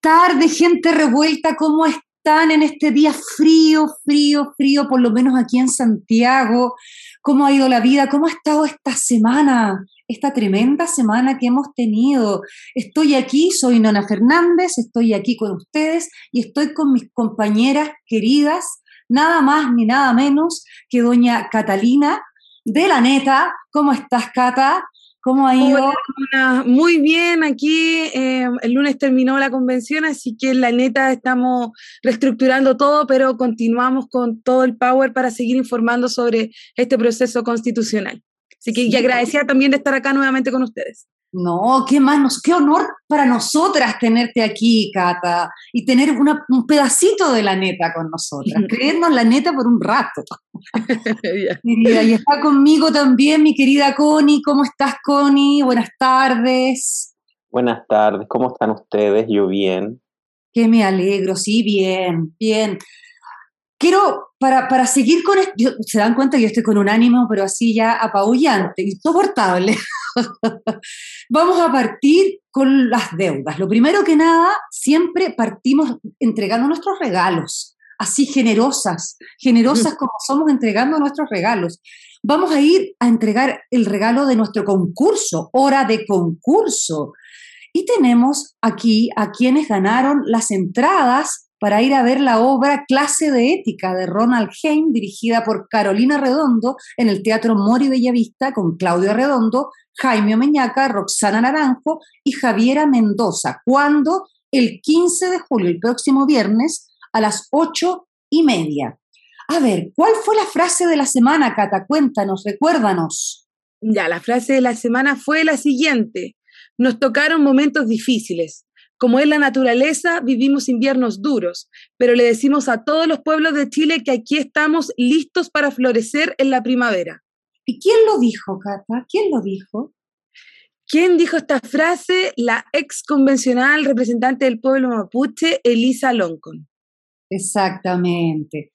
tardes, gente revuelta, ¿cómo están en este día frío, frío, frío, por lo menos aquí en Santiago? ¿Cómo ha ido la vida? ¿Cómo ha estado esta semana? Esta tremenda semana que hemos tenido. Estoy aquí, soy Nona Fernández, estoy aquí con ustedes y estoy con mis compañeras queridas, nada más ni nada menos que doña Catalina de la neta. ¿Cómo estás, Cata? ¿Cómo ha ido? muy bien, aquí eh, el lunes terminó la convención, así que en la neta estamos reestructurando todo, pero continuamos con todo el power para seguir informando sobre este proceso constitucional. Así que y agradecida también de estar acá nuevamente con ustedes. No, qué más, qué honor para nosotras tenerte aquí, Cata, y tener un pedacito de la neta con nosotras, creernos la neta por un rato. y está conmigo también mi querida Connie. ¿Cómo estás, Connie? Buenas tardes. Buenas tardes, ¿cómo están ustedes? Yo bien. Que me alegro, sí, bien, bien. Quiero, para, para seguir con esto, se dan cuenta que yo estoy con un ánimo, pero así ya apabullante, insoportable. Vamos a partir con las deudas. Lo primero que nada, siempre partimos entregando nuestros regalos, así generosas, generosas como somos entregando nuestros regalos. Vamos a ir a entregar el regalo de nuestro concurso, hora de concurso. Y tenemos aquí a quienes ganaron las entradas para ir a ver la obra Clase de Ética de Ronald Heim, dirigida por Carolina Redondo en el Teatro Mori Bellavista, con Claudio Redondo, Jaime Omeñaca, Roxana Naranjo y Javiera Mendoza. ¿Cuándo? El 15 de julio, el próximo viernes, a las ocho y media. A ver, ¿cuál fue la frase de la semana, Cata? Cuéntanos, recuérdanos. Ya, la frase de la semana fue la siguiente. Nos tocaron momentos difíciles, como es la naturaleza, vivimos inviernos duros, pero le decimos a todos los pueblos de Chile que aquí estamos listos para florecer en la primavera. ¿Y quién lo dijo, Cata? ¿Quién lo dijo? ¿Quién dijo esta frase? La ex convencional representante del pueblo mapuche, Elisa Loncon. Exactamente.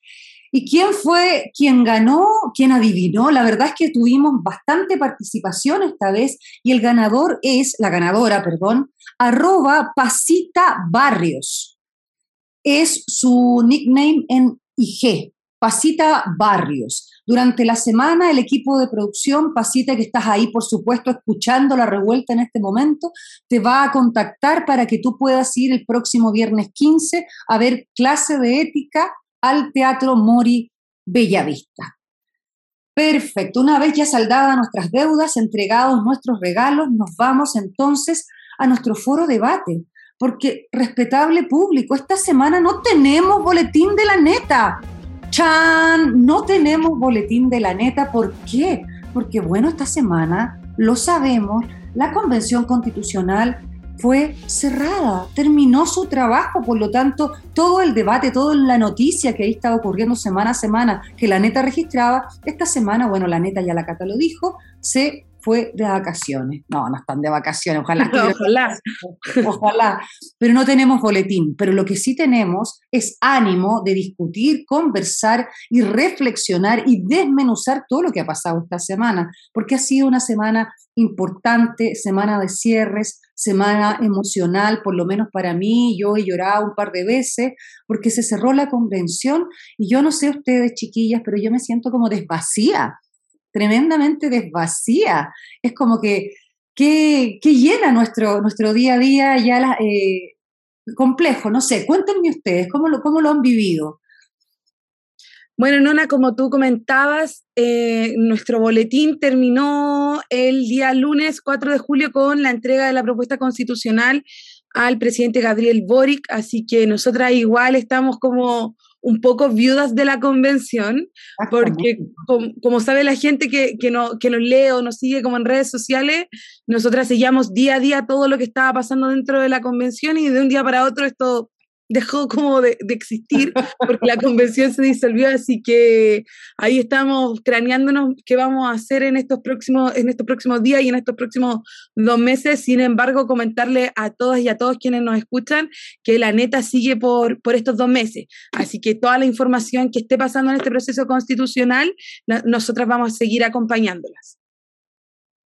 ¿Y quién fue quien ganó, quien adivinó? La verdad es que tuvimos bastante participación esta vez y el ganador es, la ganadora, perdón, arroba Pasita Barrios. Es su nickname en IG, Pasita Barrios. Durante la semana, el equipo de producción, Pasita, que estás ahí, por supuesto, escuchando la revuelta en este momento, te va a contactar para que tú puedas ir el próximo viernes 15 a ver clase de ética al Teatro Mori Bellavista. Perfecto, una vez ya saldadas nuestras deudas, entregados nuestros regalos, nos vamos entonces a nuestro foro debate, porque respetable público, esta semana no tenemos boletín de la neta. Chan, no tenemos boletín de la neta, ¿por qué? Porque bueno, esta semana, lo sabemos, la Convención Constitucional fue cerrada, terminó su trabajo, por lo tanto, todo el debate, toda la noticia que ahí estaba ocurriendo semana a semana, que la neta registraba, esta semana, bueno, la neta ya la Cata lo dijo, se fue de vacaciones. No, no están de vacaciones, ojalá. ojalá. ojalá. Pero no tenemos boletín. Pero lo que sí tenemos es ánimo de discutir, conversar y reflexionar y desmenuzar todo lo que ha pasado esta semana, porque ha sido una semana importante, semana de cierres, semana emocional, por lo menos para mí, yo he llorado un par de veces porque se cerró la convención y yo no sé ustedes chiquillas, pero yo me siento como desvacía, tremendamente desvacía. Es como que, que, llena nuestro, nuestro día a día ya eh, complejo, no sé, cuéntenme ustedes, ¿cómo lo, cómo lo han vivido? Bueno, Nona, como tú comentabas, eh, nuestro boletín terminó el día lunes 4 de julio con la entrega de la propuesta constitucional al presidente Gabriel Boric, así que nosotras igual estamos como un poco viudas de la convención, porque como, sabe la gente que, que, no, que nos lee o nos sigue como en redes sociales, nosotras seguíamos día a día todo lo que estaba pasando dentro de la convención y de un día para otro esto dejó como de, existir porque la convención se disolvió, así que ahí estamos craneándonos qué vamos a hacer en estos próximos, en estos próximos días y en estos próximos dos meses. Sin embargo, comentarle a todas y a todos quienes nos escuchan que la neta sigue por, por estos dos meses. Así que toda la información que esté pasando en este proceso constitucional, nosotras vamos a seguir acompañándolas.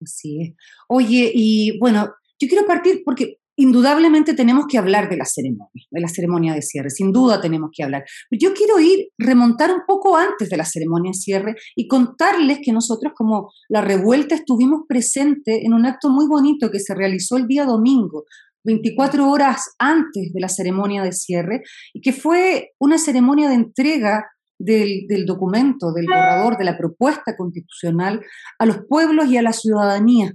Así es. Oye, y bueno, yo quiero partir porque indudablemente tenemos que hablar de la ceremonia, de la ceremonia de cierre, sin duda tenemos que hablar. Yo quiero ir, remontar un poco antes de la ceremonia de cierre y contarles que nosotros como la revuelta estuvimos presentes en un acto muy bonito que se realizó el día domingo, 24 horas antes de la ceremonia de cierre, y que fue una ceremonia de entrega del, del, documento, del borrador, de la propuesta constitucional a los pueblos y a la ciudadanía.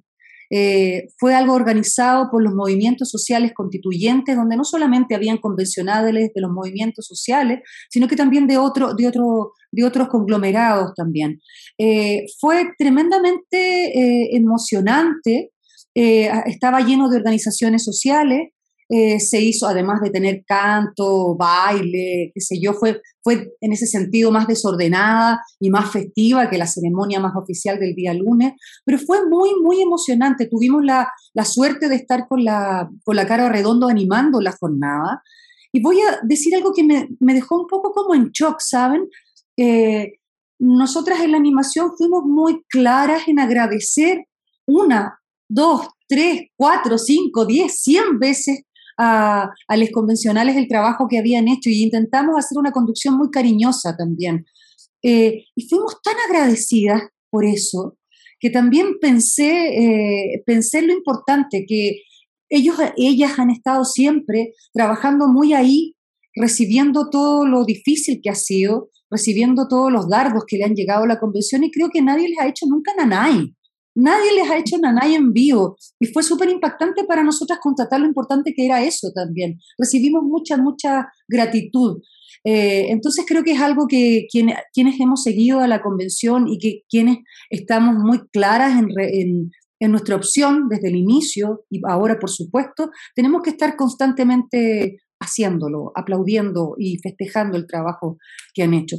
Eh, fue algo organizado por los movimientos sociales constituyentes, donde no solamente habían convencionales de los movimientos sociales, sino que también de, de, de otros conglomerados también. Eh, fue tremendamente eh, emocionante, estaba lleno de organizaciones sociales, eh, se hizo, además de tener canto, baile, qué sé yo, fue, fue en ese sentido más desordenada y más festiva que la ceremonia más oficial del día lunes, pero fue muy, muy emocionante. Tuvimos la, la suerte de estar con la, con la cara redondo animando la jornada. Y voy a decir algo que me, me dejó un poco como en shock, ¿saben? Eh, nosotras en la animación fuimos muy claras en agradecer una, dos, tres, cuatro, cinco, diez, cien veces a, a los convencionales el trabajo que habían hecho y intentamos hacer una conducción muy cariñosa también. Eh, y fuimos tan agradecidas por eso que también pensé, eh, pensé lo importante, que ellos, ellas han estado siempre trabajando muy ahí, recibiendo todo lo difícil que ha sido, recibiendo todos los dardos que le han llegado a la convención y creo que nadie les ha hecho nunca nanay. Nadie les ha hecho nanay en vivo y fue súper impactante para nosotras constatar lo importante que era eso también. Recibimos mucha, mucha gratitud. Eh, entonces creo que es algo que quienes hemos seguido a la convención y que quienes estamos muy claras en, en nuestra opción desde el inicio y ahora por supuesto, tenemos que estar constantemente haciéndolo, aplaudiendo y festejando el trabajo que han hecho.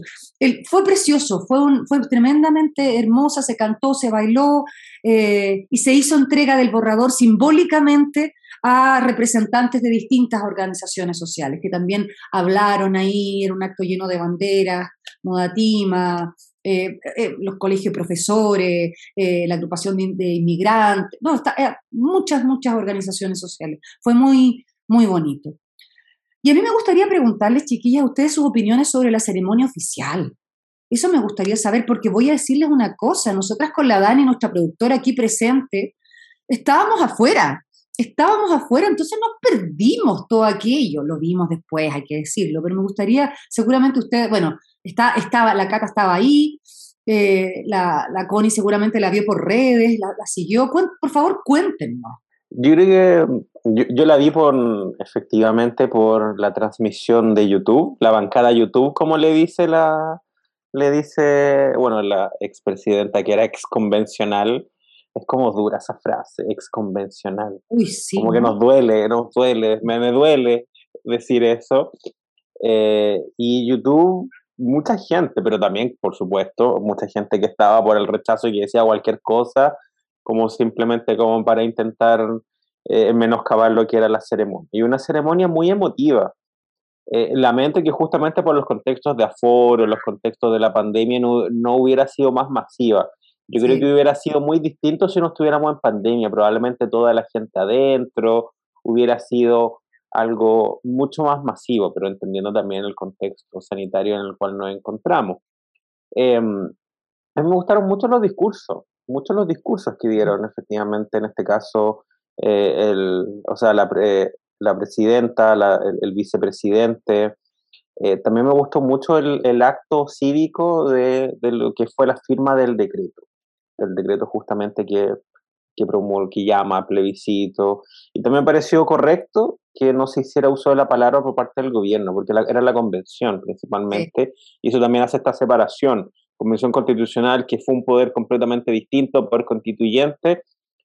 fue precioso, fue, tremendamente hermosa, se cantó, se bailó eh, y se hizo entrega del borrador simbólicamente a representantes de distintas organizaciones sociales que también hablaron ahí, era un acto lleno de banderas, Modatima, eh, eh, los colegios profesores, la agrupación de, inmigrantes, no, muchas, muchas organizaciones sociales. Fue muy, muy bonito. Y a mí me gustaría preguntarles, chiquillas, a ustedes sus opiniones sobre la ceremonia oficial. Eso me gustaría saber porque voy a decirles una cosa. Nosotras con la Dani, nuestra productora aquí presente, estábamos afuera. Estábamos afuera, entonces nos perdimos todo aquello. Lo vimos después, hay que decirlo. Pero me gustaría, seguramente ustedes, bueno, está, estaba, la Cata estaba ahí, eh, la, la Connie seguramente la vio por redes, la, siguió. Por favor, cuéntenos. Yo creo que yo, la vi por, efectivamente, por la transmisión de YouTube, la bancada YouTube, como le dice la, le dice, bueno, la expresidenta que era exconvencional, es como dura esa frase, exconvencional. Uy, sí. Como que nos duele, nos duele, me, me duele decir eso. Eh, y YouTube, mucha gente, pero también, por supuesto, mucha gente que estaba por el rechazo y que decía cualquier cosa, como simplemente como para intentar eh, menoscabar lo que era la ceremonia. Y una ceremonia muy emotiva. Eh, lamento que justamente por los contextos de aforo, los contextos de la pandemia, no, no hubiera sido más masiva. Yo creo que hubiera sido muy distinto si no estuviéramos en pandemia. Probablemente toda la gente adentro hubiera sido algo mucho más masivo, pero entendiendo también el contexto sanitario en el cual nos encontramos. Eh, a mí me gustaron mucho los discursos muchos los discursos que dieron efectivamente en este caso, eh, el, o sea, la, la presidenta, el, vicepresidente. Eh, también me gustó mucho el, el acto cívico de, de, lo que fue la firma del decreto, el decreto justamente que, que promulga, que llama plebiscito. Y también me pareció correcto que no se hiciera uso de la palabra por parte del gobierno, porque era la convención principalmente, y eso también hace esta separación Convención Constitucional, que fue un poder completamente distinto, poder constituyente,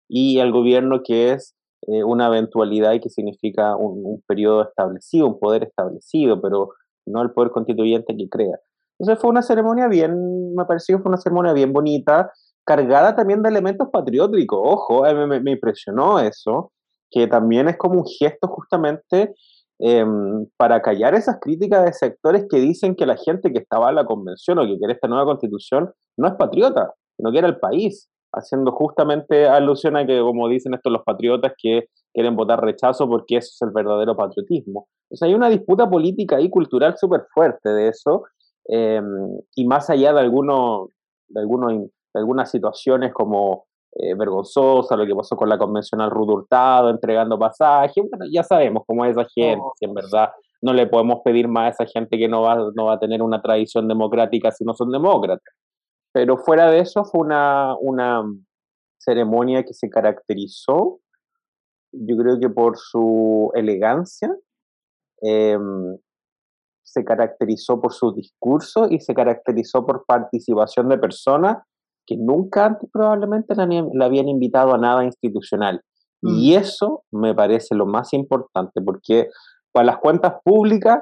y el gobierno que es eh, una eventualidad y que significa un, periodo establecido, un poder establecido, pero no el poder constituyente que crea. Entonces fue una ceremonia bien, me pareció que fue una ceremonia bien bonita, cargada también de elementos patrióticos. Ojo, me, me impresionó eso, que también es como un gesto justamente Em, para callar esas críticas de sectores que dicen que la gente que estaba en la convención o que quiere esta nueva constitución no es patriota, no quiere el país, haciendo justamente alusión a que, como dicen estos los patriotas, que quieren votar rechazo porque eso es el verdadero patriotismo. O sea, hay una disputa política y cultural súper fuerte de eso, em, y más allá de, algunos de, algunos, de algunas situaciones como eh, vergonzosa, lo que pasó con la convencional Ruth Hurtado, entregando pasajes, bueno, ya sabemos cómo es esa gente, si en verdad no le podemos pedir más a esa gente que no va, no va a tener una tradición democrática si no son demócratas. Pero fuera de eso fue una, una ceremonia que se caracterizó, yo creo que por su elegancia, em, se caracterizó por su discurso y se caracterizó por participación de personas que nunca antes probablemente la, habían invitado a nada institucional. Y mm. eso me parece lo más importante, porque para las cuentas públicas,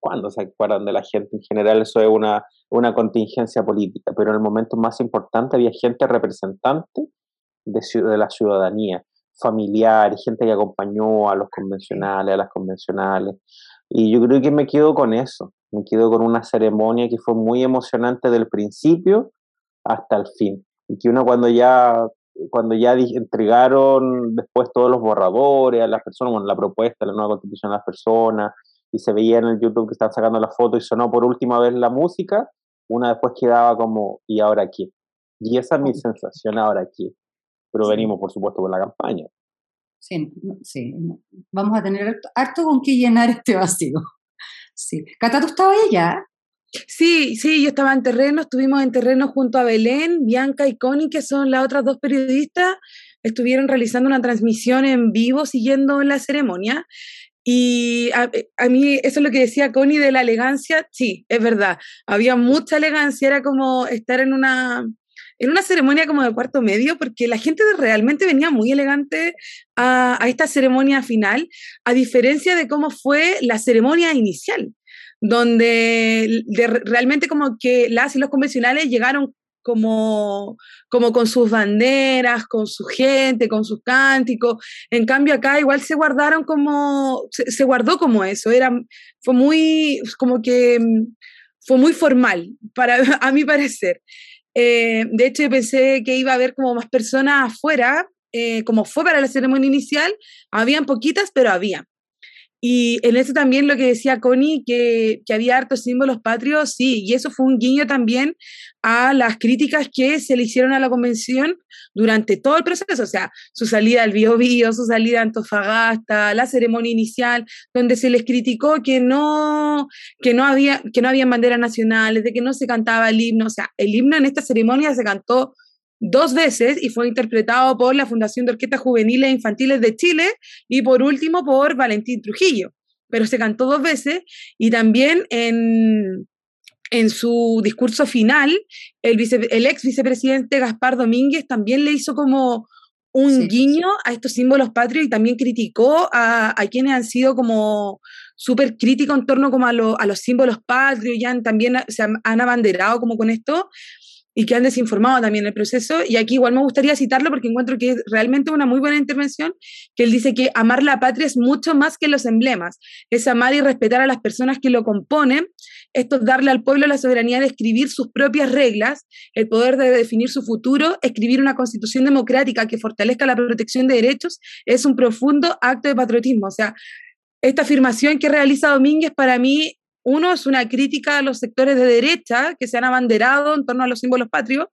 cuando se acuerdan de la gente en general, eso es una, una contingencia política, pero en el momento más importante había gente representante de, de la ciudadanía, familiares, gente que acompañó a los convencionales, a las convencionales. Y yo creo que me quedo con eso, me quedo con una ceremonia que fue muy emocionante del principio hasta el fin. Y que uno cuando ya, cuando ya entregaron después todos los borradores a las personas, bueno, la propuesta, la nueva constitución a las personas, y se veía en el YouTube que estaban sacando la foto y sonó por última vez la música, una después quedaba como, ¿y ahora qué? Y esa es mi sensación ahora aquí. Pero venimos, por supuesto, con la campaña. Sí, sí. Vamos a tener harto, con qué llenar este vacío. Sí. Cata, ¿tú estabas allá? Sí, sí, yo estaba en terreno, estuvimos en terreno junto a Belén, Bianca y Connie, que son las otras dos periodistas, estuvieron realizando una transmisión en vivo siguiendo la ceremonia. Y a, mí, eso es lo que decía Connie de la elegancia, sí, es verdad, había mucha elegancia, era como estar en una, en una ceremonia como de cuarto medio, porque la gente realmente venía muy elegante a, a esta ceremonia final, a diferencia de cómo fue la ceremonia inicial donde realmente como que las y los convencionales llegaron como, como con sus banderas, con su gente, con sus cánticos. En cambio acá igual se guardaron como, se, guardó como eso, era, fue muy, como que fue muy formal, para, a mi parecer. Eh, de hecho, pensé que iba a haber como más personas afuera, eh, como fue para la ceremonia inicial, habían poquitas, pero había. Y en eso también lo que decía Connie, que, que, había hartos símbolos patrios, sí, y eso fue un guiño también a las críticas que se le hicieron a la convención durante todo el proceso, o sea, su salida al Bio, Bio su salida a Antofagasta, la ceremonia inicial, donde se les criticó que no, que no había, que no habían banderas nacionales, de que no se cantaba el himno, o sea, el himno en esta ceremonia se cantó dos veces y fue interpretado por la Fundación de Orquestas Juveniles e Infantiles de Chile y por último por Valentín Trujillo. Pero se cantó dos veces y también en, en su discurso final, el, el ex vicepresidente Gaspar Domínguez también le hizo como un guiño a estos símbolos patrios y también criticó a, a quienes han sido como súper críticos en torno como a, a, los símbolos patrios, ya también se han, han, abanderado como con esto, y que han desinformado también el proceso. Y aquí igual me gustaría citarlo porque encuentro que es realmente una muy buena intervención, que él dice que amar la patria es mucho más que los emblemas, es amar y respetar a las personas que lo componen, esto es darle al pueblo la soberanía de escribir sus propias reglas, el poder de definir su futuro, escribir una constitución democrática que fortalezca la protección de derechos, es un profundo acto de patriotismo. O sea, esta afirmación que realiza Domínguez para mí uno es una crítica a los sectores de derecha que se han abanderado en torno a los símbolos patrios,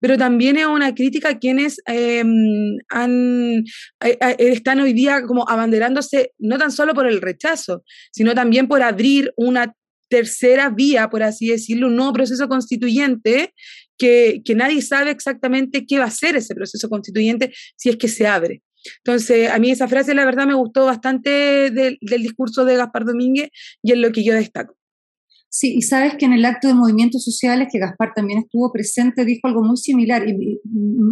pero también es una crítica a quienes em, eh, eh, están hoy día como abanderándose no tan solo por el rechazo, sino también por abrir una tercera vía, por así decirlo, un nuevo proceso constituyente que, que nadie sabe exactamente qué va a ser ese proceso constituyente si es que se abre. Entonces, a mí esa frase, la verdad, me gustó bastante del, discurso de Gaspar Domínguez y es lo que yo destaco. Sí, y sabes que en el acto de movimientos sociales, que Gaspar también estuvo presente, dijo algo muy similar, y,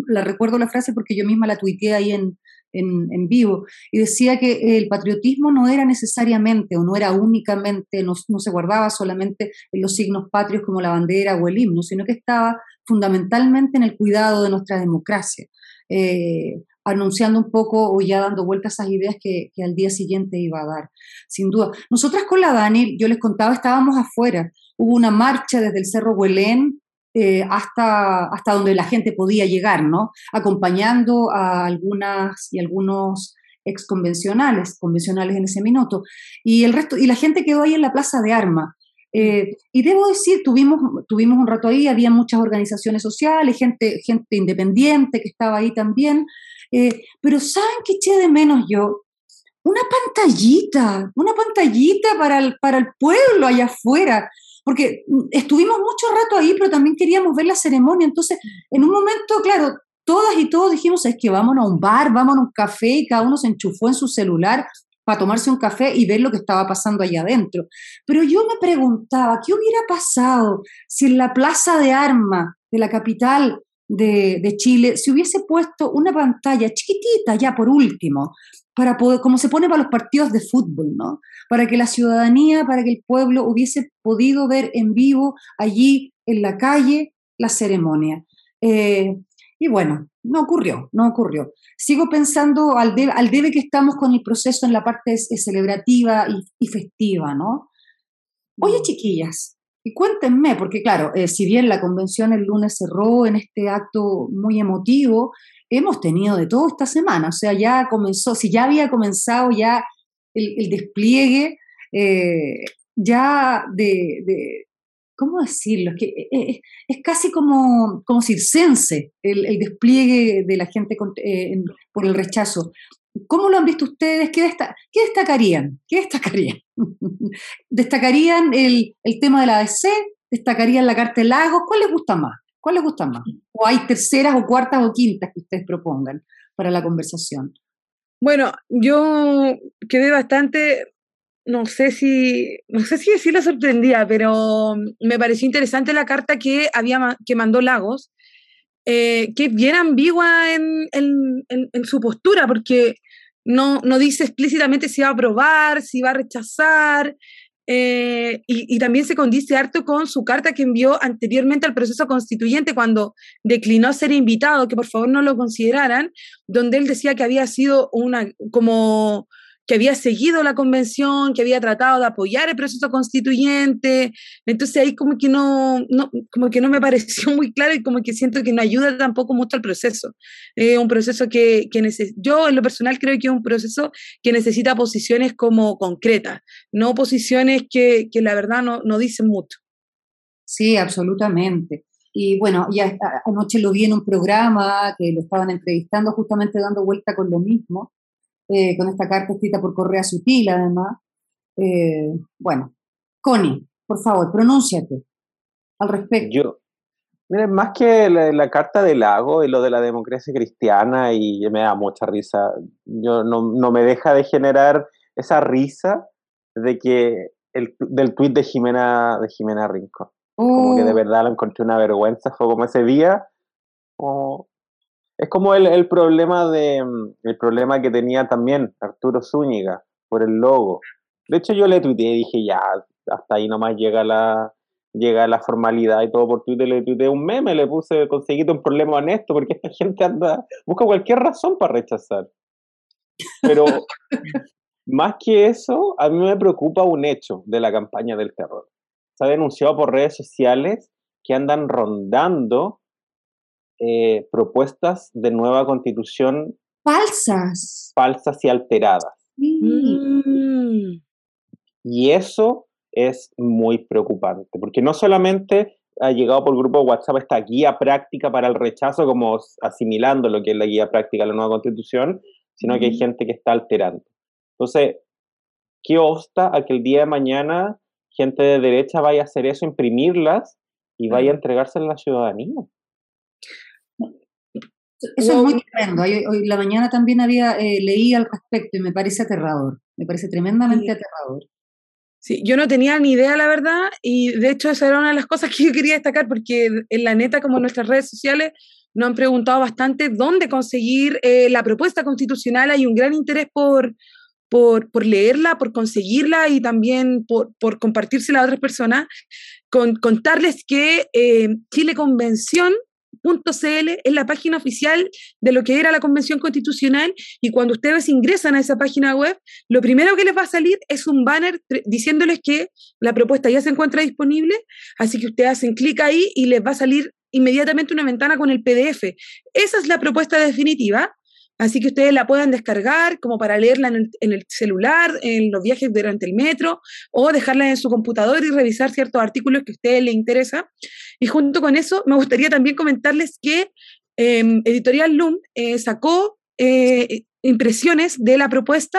la recuerdo la frase porque yo misma la tuiteé ahí en, en, vivo, y decía que el patriotismo no era necesariamente o no era únicamente, no, se guardaba solamente en los signos patrios como la bandera o el himno, sino que estaba fundamentalmente en el cuidado de nuestra democracia. Eh, anunciando un poco o ya dando vueltas a esas ideas que, al día siguiente iba a dar, sin duda. Nosotras con la Dani, yo les contaba, estábamos afuera, hubo una marcha desde el Cerro Huelén eh, hasta, hasta donde la gente podía llegar, ¿no? Acompañando a algunas y algunos ex convencionales, convencionales en ese minuto, y el resto, y la gente quedó ahí en la Plaza de Armas. Eh, y debo decir, tuvimos, tuvimos un rato ahí, había muchas organizaciones sociales, gente, gente independiente que estaba ahí también, eh, pero ¿saben qué eché de menos yo? Una pantallita, una pantallita para el, para el pueblo allá afuera, porque estuvimos mucho rato ahí, pero también queríamos ver la ceremonia, entonces en un momento, claro, todas y todos dijimos, es que vámonos a un bar, vámonos a un café, y cada uno se enchufó en su celular para tomarse un café y ver lo que estaba pasando allá adentro. Pero yo me preguntaba, ¿qué hubiera pasado si en la plaza de armas de la capital de, Chile se hubiese puesto una pantalla chiquitita, ya por último, para como se pone para los partidos de fútbol, ¿no? Para que la ciudadanía, para que el pueblo hubiese podido ver en vivo allí en la calle la ceremonia. Eh, y bueno, no ocurrió, no ocurrió. Sigo pensando al debe, al debe que estamos con el proceso en la parte celebrativa y, y festiva, ¿no? Oye, mm. chiquillas, y cuéntenme, porque claro, eh, si bien la convención el lunes cerró en este acto muy emotivo, hemos tenido de todo esta semana, o sea, ya comenzó, si ya había comenzado ya el, despliegue, eh, ya de, ¿cómo decirlo? Es, que eh, es, casi como, como circense el, despliegue de la gente por el rechazo. ¿Cómo lo han visto ustedes? ¿Qué, destacarían? ¿Qué destacarían? ¿Destacarían el, tema de la ADC? ¿Destacarían la Carta de Lagos? ¿Cuál les gusta más? ¿Cuál les gusta más? ¿O hay terceras o cuartas o quintas que ustedes propongan para la conversación? Bueno, yo quedé bastante, no sé si, no sé si pero me pareció interesante la carta que, había, que mandó Lagos, eh, que es bien ambigua en, en, su postura, porque no, no dice explícitamente si va a aprobar, si va a rechazar, eh, y, también se condice harto con su carta que envió anteriormente al proceso constituyente cuando declinó ser invitado, que por favor no lo consideraran, donde él decía que había sido una como que había seguido la convención, que había tratado de apoyar el proceso constituyente. Entonces ahí como que no, no como que no me pareció muy claro y como que siento que no ayuda tampoco mucho al proceso. Es un proceso que, que yo en lo personal creo que es un proceso que necesita posiciones como concretas, no posiciones que, que la verdad no, no dicen mucho. Sí, absolutamente. Y bueno, ya anoche lo vi en un programa que lo estaban entrevistando, justamente dando vuelta con lo mismo. Eh, con esta carta escrita por Correa Sutil, además. Eh, bueno, Connie, por favor, pronúnciate al respecto. Yo, miren, más que la, carta del lago y lo de la democracia cristiana, y me da mucha risa, yo no, no me deja de generar esa risa de que el, del tuit de Jimena, de Jimena Rincón. Como que de oh. verdad lo encontré una vergüenza, fue como ese día, como es como el, el, problema de mm, el problema que tenía también Arturo Zúñiga por el logo. De hecho, yo le tuiteé y dije, ya, hasta ahí nomás llega la, llega la formalidad y todo por Twitter, le tuiteé un meme, le puse, conseguiste un problema honesto, porque esta gente anda, busca cualquier razón para rechazar. Pero más que eso, a mí me preocupa un hecho de la campaña del terror. Se ha denunciado por redes sociales que andan rondando eh, propuestas de nueva constitución falsas. Falsas y alteradas. Mm. Y eso es muy preocupante, porque no solamente ha llegado por el grupo de WhatsApp esta guía práctica para el rechazo, como asimilando lo que es la guía práctica de la nueva constitución, sino que hay gente que está alterando. Entonces, ¿qué obsta a que el día de mañana gente de derecha vaya a hacer eso, imprimirlas y vaya a entregarse a la ciudadanía? Eso es muy tremendo. Hoy, la mañana también había eh, leí al respecto y me parece aterrador. Me parece tremendamente aterrador. Sí, yo no tenía ni idea, la verdad, y de hecho esa era una de las cosas que yo quería destacar, porque en la neta, como en nuestras redes sociales, nos han preguntado bastante dónde conseguir eh, la propuesta constitucional. Hay un gran interés por, por, por leerla, por conseguirla y también por, por compartírsela a otras personas. Con, contarles que eh, Chile Convención .cl es la página oficial de lo que era la Convención Constitucional y cuando ustedes ingresan a esa página web, lo primero que les va a salir es un banner diciéndoles que la propuesta ya se encuentra disponible, así que ustedes hacen clic ahí y les va a salir inmediatamente una ventana con el PDF. Esa es la propuesta definitiva. Así que ustedes la puedan descargar como para leerla en el, celular, en los viajes durante el metro, o dejarla en su computador y revisar ciertos artículos que a ustedes les interesa. Y junto con eso, me gustaría también comentarles que em, Editorial Loom eh, sacó eh, impresiones de la propuesta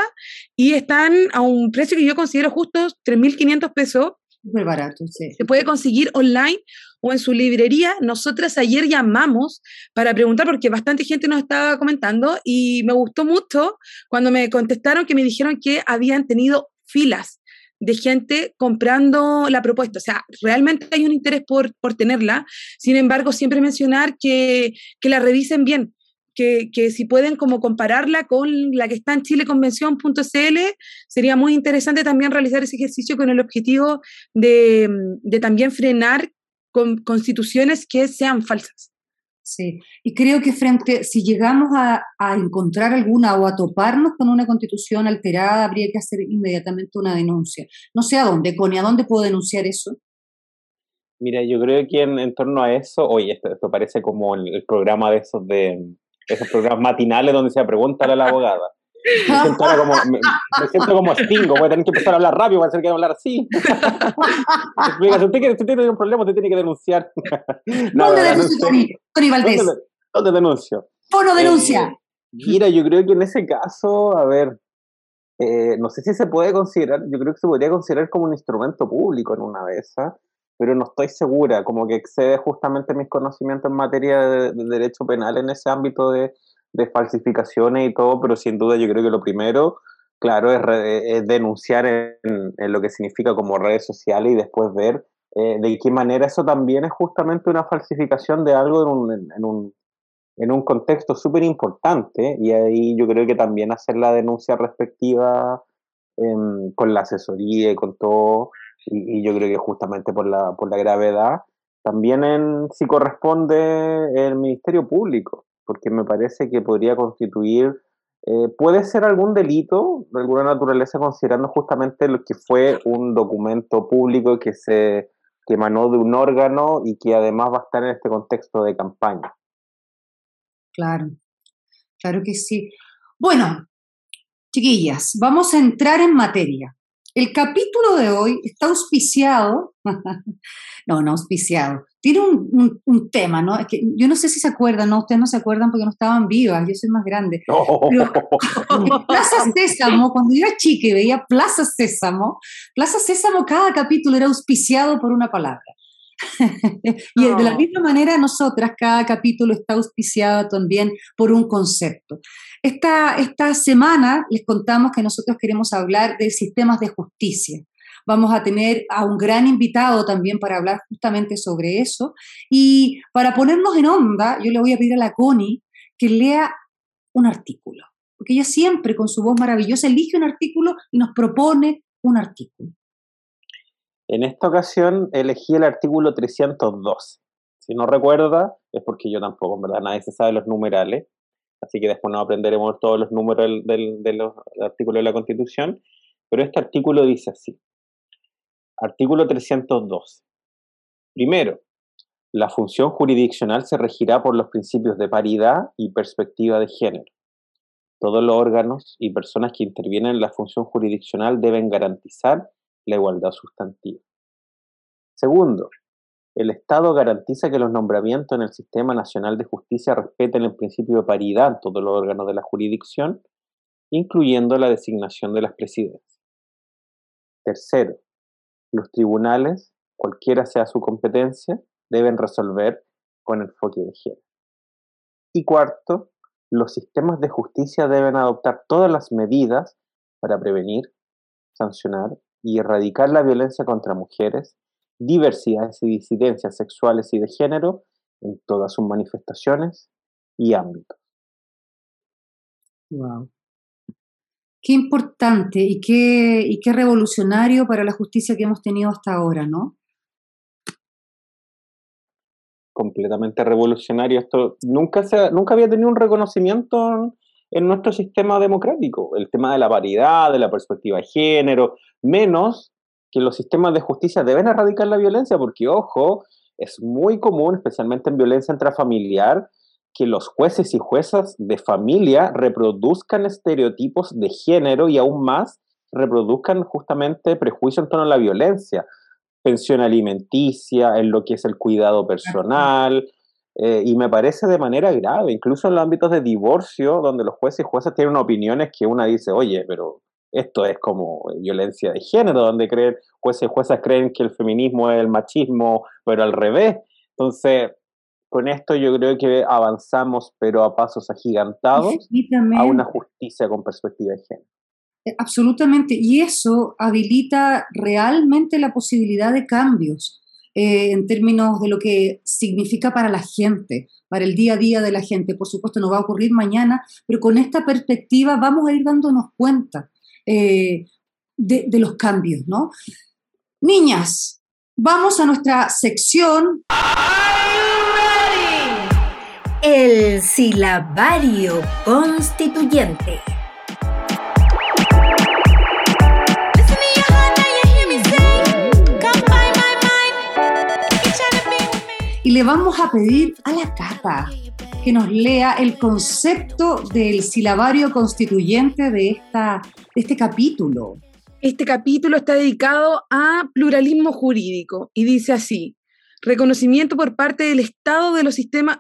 y están a un precio que yo considero justo 3.500 pesos muy barato, sí. Se puede conseguir online o en su librería. Nosotras ayer llamamos para preguntar, porque bastante gente nos estaba comentando y me gustó mucho cuando me contestaron que me dijeron que habían tenido filas de gente comprando la propuesta. O sea, realmente hay un interés por, por tenerla. Sin embargo, siempre mencionar que, que la revisen bien, que, que, si pueden como compararla con la que está en chileconvención.cl, sería muy interesante también realizar ese ejercicio con el objetivo de, de también frenar con constituciones que sean falsas. Sí, y creo que frente, si llegamos a, a, encontrar alguna o a toparnos con una constitución alterada, habría que hacer inmediatamente una denuncia. No sé a dónde, Connie, ¿a dónde puedo denunciar eso? Mira, yo creo que en, en torno a eso, oye, esto, esto parece como el, el programa de esos de, esos programas matinales donde se pregunta a la abogada. Me siento, como, me, me siento como Stingo, voy a tener que empezar a hablar rápido, voy a tener que hablar así. Explica, si usted, quiere, usted tiene un problema, usted tiene que denunciar. No, ¿Dónde denuncio, Tony, Tony Valdés? ¿Dónde, ¿Dónde denuncio? Fono denuncia. Eh, mira, yo creo que en ese caso, a ver, eh, no sé si se puede considerar, yo creo que se podría considerar como un instrumento público en una de esas pero no estoy segura, como que excede justamente mis conocimientos en materia de, de derecho penal en ese ámbito de, de, falsificaciones y todo, pero sin duda yo creo que lo primero, claro, es, re, denunciar en, lo que significa como redes sociales y después ver eh, de qué manera eso también es justamente una falsificación de algo en un, en un, en un contexto súper importante y ahí yo creo que también hacer la denuncia respectiva eh, con la asesoría y con todo y, y, yo creo que justamente por la, por la gravedad, también en, si corresponde el Ministerio Público, porque me parece que podría constituir, eh, puede ser algún delito de alguna naturaleza, considerando justamente lo que fue un documento público que se que emanó de un órgano y que además va a estar en este contexto de campaña. Claro, claro que sí. Bueno, chiquillas, vamos a entrar en materia. El capítulo de hoy está auspiciado, no, no auspiciado, tiene un, un, un, tema, ¿no? Es que yo no sé si se acuerdan, ¿no? Ustedes no se acuerdan porque no estaban vivas, yo soy más grande. Oh. Pero, Plaza Sésamo, cuando yo era chica y veía Plaza Sésamo, Plaza Sésamo cada capítulo era auspiciado por una palabra. y oh. de la misma manera nosotras, cada capítulo está auspiciado también por un concepto. Esta, esta semana les contamos que nosotros queremos hablar de sistemas de justicia. Vamos a tener a un gran invitado también para hablar justamente sobre eso. Y para ponernos en onda, yo le voy a pedir a la Connie que lea un artículo, porque ella siempre con su voz maravillosa elige un artículo y nos propone un artículo. En esta ocasión elegí el artículo 302. Si no recuerda, es porque yo tampoco, verdad, nadie se sabe los numerales así que después no aprenderemos todos los números del, del, de los artículos de la Constitución, pero este artículo dice así. Artículo 302. Primero, la función jurisdiccional se regirá por los principios de paridad y perspectiva de género. Todos los órganos y personas que intervienen en la función jurisdiccional deben garantizar la igualdad sustantiva. Segundo, el Estado garantiza que los nombramientos en el Sistema Nacional de Justicia respeten el principio de paridad en todos los órganos de la jurisdicción, incluyendo la designación de las presidencias. Tercero, los tribunales, cualquiera sea su competencia, deben resolver con enfoque de género. Y cuarto, los sistemas de justicia deben adoptar todas las medidas para prevenir, sancionar y erradicar la violencia contra mujeres diversidades y disidencias sexuales y de género en todas sus manifestaciones y ámbitos. Wow. Qué importante y qué, y qué revolucionario para la justicia que hemos tenido hasta ahora, ¿no? Completamente revolucionario. Esto nunca, se, nunca había tenido un reconocimiento en nuestro sistema democrático. El tema de la paridad, de la perspectiva de género, menos que los sistemas de justicia deben erradicar la violencia, porque, ojo, es muy común, especialmente en violencia intrafamiliar, que los jueces y juezas de familia reproduzcan estereotipos de género y aún más reproduzcan justamente prejuicios en torno a la violencia, pensión alimenticia, en lo que es el cuidado personal, eh, y me parece de manera grave, incluso en los ámbitos de divorcio, donde los jueces y juezas tienen opiniones que una dice, oye, pero esto es como violencia de género, donde creen, jueces y juezas creen que el feminismo es el machismo, pero al revés. Entonces, con esto yo creo que avanzamos, pero a pasos agigantados, a una justicia con perspectiva de género. Eh, absolutamente, y eso habilita realmente la posibilidad de cambios eh, en términos de lo que significa para la gente, para el día a día de la gente. Por supuesto, no va a ocurrir mañana, pero con esta perspectiva vamos a ir dándonos cuenta eh, de, de los cambios, ¿no? Niñas, vamos a nuestra sección el silabario constituyente. Y le vamos a pedir a la Cata que nos lea el concepto del silabario constituyente de, esta, de este capítulo. Este capítulo está dedicado a pluralismo jurídico y dice así, reconocimiento por parte del Estado de los sistemas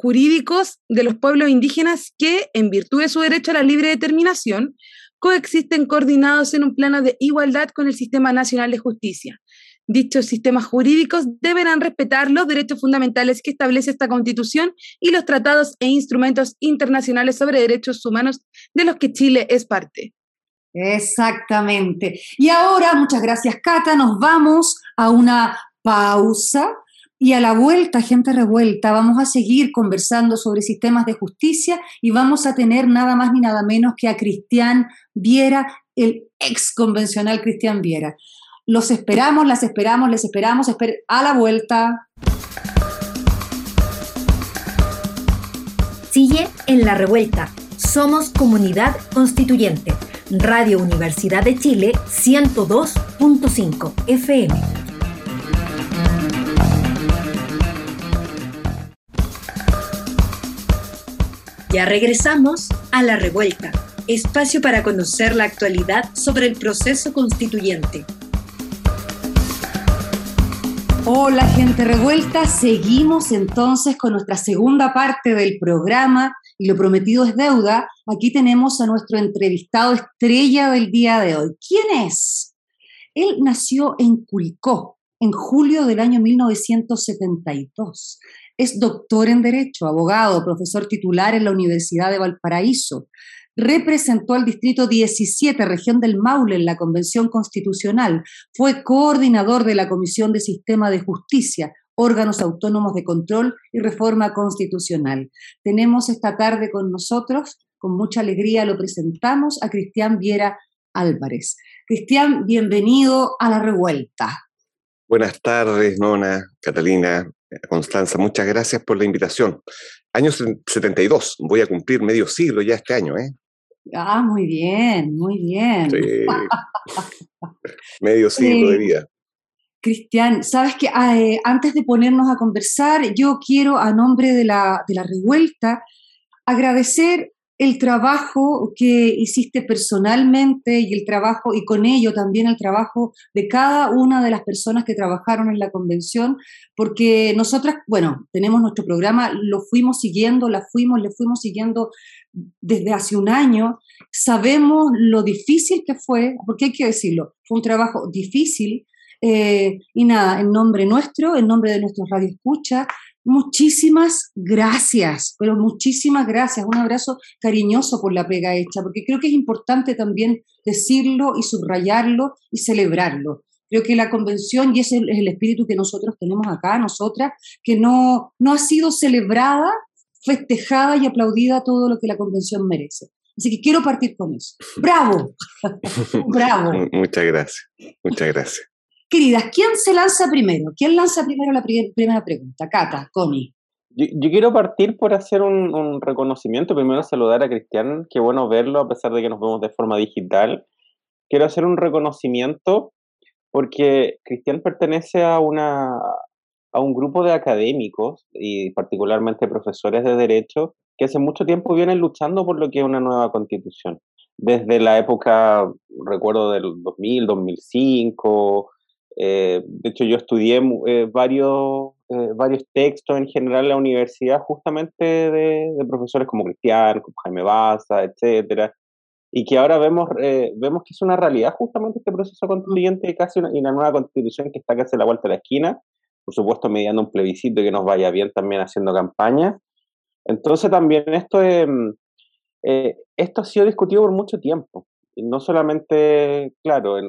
jurídicos de los pueblos indígenas que, en virtud de su derecho a la libre determinación, coexisten coordinados en un plano de igualdad con el Sistema Nacional de Justicia. Dichos sistemas jurídicos deberán respetar los derechos fundamentales que establece esta Constitución y los tratados e instrumentos internacionales sobre derechos humanos de los que Chile es parte. Exactamente. Y ahora, muchas gracias Cata, nos vamos a una pausa y a la vuelta, gente revuelta, vamos a seguir conversando sobre sistemas de justicia y vamos a tener nada más ni nada menos que a Cristian Viera, el ex convencional Cristian Viera. Los esperamos, las esperamos, les esperamos. a la vuelta. Sigue en la revuelta. Somos comunidad constituyente. Radio Universidad de Chile 102.5 FM. Ya regresamos a La Revuelta, espacio para conocer la actualidad sobre el proceso constituyente. Hola gente revuelta, seguimos entonces con nuestra segunda parte del programa y lo prometido es deuda. Aquí tenemos a nuestro entrevistado estrella del día de hoy. ¿Quién es? Él nació en Curicó en julio del año 1972. Es doctor en Derecho, abogado, profesor titular en la Universidad de Valparaíso. Representó al Distrito 17, región del Maule, en la Convención Constitucional. Fue coordinador de la Comisión de Sistema de Justicia, órganos autónomos de control y reforma constitucional. Tenemos esta tarde con nosotros, con mucha alegría lo presentamos, a Cristian Viera Álvarez. Cristian, bienvenido a la revuelta. Buenas tardes, Nona, Catalina, Constanza, muchas gracias por la invitación. Año 72, voy a cumplir medio siglo ya este año, ¿eh? Ah, muy bien, muy bien. Sí. medio siglo de vida. Cristian, sabes que ah, eh, antes de ponernos a conversar, yo quiero, a nombre de la, de la revuelta, agradecer el trabajo que hiciste personalmente y el trabajo, y con ello también el trabajo de cada una de las personas que trabajaron en la convención, porque nosotras, bueno, tenemos nuestro programa, lo fuimos siguiendo, la fuimos, le fuimos siguiendo desde hace un año, sabemos lo difícil que fue, porque hay que decirlo, fue un trabajo difícil, eh, y nada, en nombre nuestro, en nombre de nuestros radioescuchas, Muchísimas gracias, pero muchísimas gracias. Un abrazo cariñoso por la pega hecha, porque creo que es importante también decirlo y subrayarlo y celebrarlo. Creo que la convención, y ese es el espíritu que nosotros tenemos acá, nosotras, que no, no ha sido celebrada, festejada y aplaudida todo lo que la convención merece. Así que quiero partir con eso. ¡Bravo! ¡Bravo! Muchas gracias, muchas gracias. Queridas, ¿quién se lanza primero? ¿Quién lanza primero la primera pregunta? Cata, Connie. Yo, quiero partir por hacer un, reconocimiento, primero saludar a Cristian, qué bueno verlo a pesar de que nos vemos de forma digital. Quiero hacer un reconocimiento porque Cristian pertenece a, una, a un grupo de académicos y particularmente profesores de derecho que hace mucho tiempo vienen luchando por lo que es una nueva constitución. Desde la época, recuerdo del 2000, 2005, eh, de hecho yo estudié eh, varios eh, varios textos en general en la universidad, justamente de, profesores como Cristian, como Jaime Baza, etcétera, y que ahora vemos, eh, vemos que es una realidad justamente este proceso constituyente y casi una, una, nueva constitución que está casi a la vuelta de la esquina, por supuesto mediando un plebiscito y que nos vaya bien también haciendo campaña. Entonces también esto, mm, eh, esto ha sido discutido por mucho tiempo no solamente, claro, en,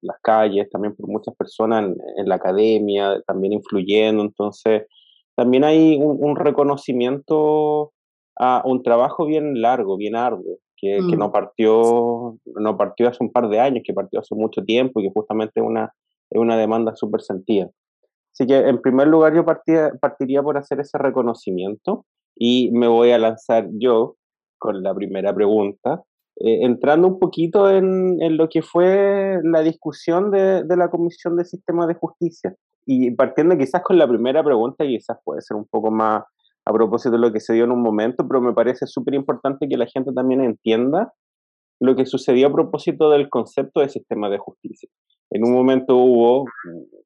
las calles, también por muchas personas en, la academia, también influyendo, entonces también hay un, reconocimiento a un trabajo bien largo, bien arduo, que, no mm. partió no partió hace un par de años, que partió hace mucho tiempo y que justamente es una, es una demanda súper sentida. Así que en primer lugar yo partiría por hacer ese reconocimiento y me voy a lanzar yo con la primera pregunta, eh, entrando un poquito en, lo que fue la discusión de, la Comisión de Sistema de Justicia y partiendo quizás con la primera pregunta, quizás puede ser un poco más a propósito de lo que se dio en un momento, pero me parece súper importante que la gente también entienda lo que sucedió a propósito del concepto de sistema de justicia. En un momento hubo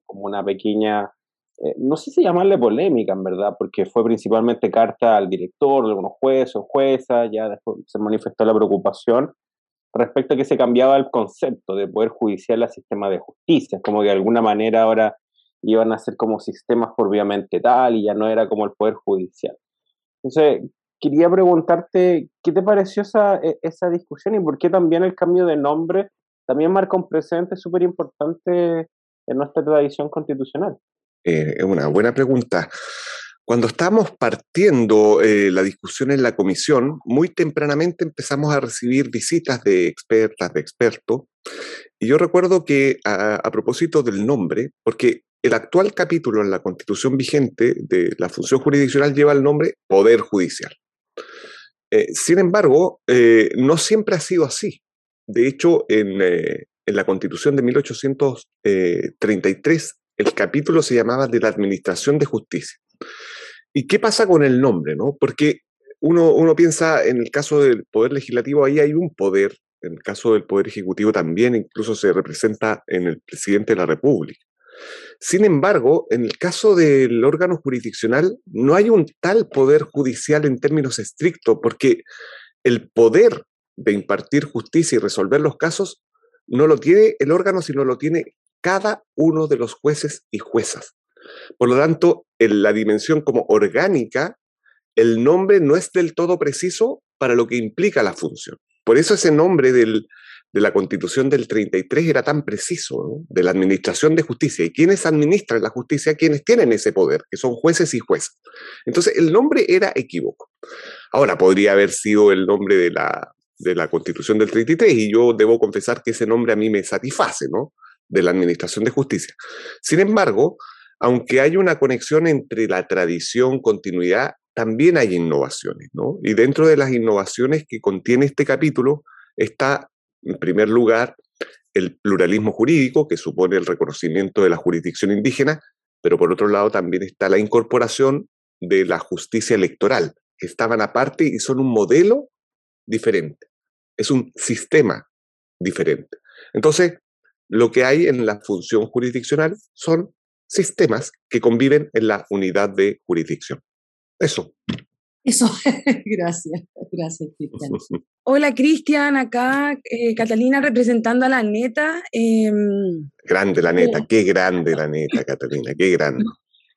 como una pequeña eh, no sé si llamarle polémica en verdad, porque fue principalmente carta al director, de algunos jueces o juezas, ya después se manifestó la preocupación respecto a que se cambiaba el concepto de poder judicial al sistema de justicia, como que de alguna manera ahora iban a ser como sistemas propiamente tal y ya no era como el poder judicial. Entonces, quería preguntarte, ¿qué te pareció esa, e, esa discusión y por qué también el cambio de nombre también marca un presente súper importante en nuestra tradición constitucional? Eh, es una buena pregunta. Cuando estábamos partiendo eh, la discusión en la comisión, muy tempranamente empezamos a recibir visitas de expertas, de expertos, y yo recuerdo que a, propósito del nombre, porque el actual capítulo en la constitución vigente de la función jurisdiccional lleva el nombre Poder Judicial. Eh, sin embargo, no siempre ha sido así. De hecho, en, en la constitución de 1833 el capítulo se llamaba de la Administración de Justicia. ¿Y qué pasa con el nombre? No? Porque uno, uno piensa en el caso del Poder Legislativo, ahí hay un poder, en el caso del Poder Ejecutivo también incluso se representa en el presidente de la República. Sin embargo, en el caso del órgano jurisdiccional, no hay un tal poder judicial en términos estrictos, porque el poder de impartir justicia y resolver los casos no lo tiene el órgano, sino lo tiene cada uno de los jueces y juezas. Por lo tanto, en la dimensión como orgánica, el nombre no es del todo preciso para lo que implica la función. Por eso ese nombre de la constitución del 33 era tan preciso, de la administración de justicia. ¿Y quiénes administran la justicia? Quienes tienen ese poder, que son jueces y juezas. Entonces, el nombre era equívoco. Ahora, podría haber sido el nombre de la, de la constitución del 33 y yo debo confesar que ese nombre a mí me satisface, ¿no? De la Administración de Justicia. Sin embargo, aunque hay una conexión entre la tradición, continuidad, también hay innovaciones, ¿no? Y dentro de las innovaciones que contiene este capítulo está, en primer lugar, el pluralismo jurídico, que supone el reconocimiento de la jurisdicción indígena, pero por otro lado también está la incorporación de la justicia electoral, que estaban aparte y son un modelo diferente, es un sistema diferente. Entonces, lo que hay en la función jurisdiccional son sistemas que conviven en la unidad de jurisdicción. Eso. Eso, gracias, gracias, Cristian. Hola, Cristian, acá eh, Catalina representando a la neta. Em, grande la neta, qué grande la neta, Catalina, qué grande.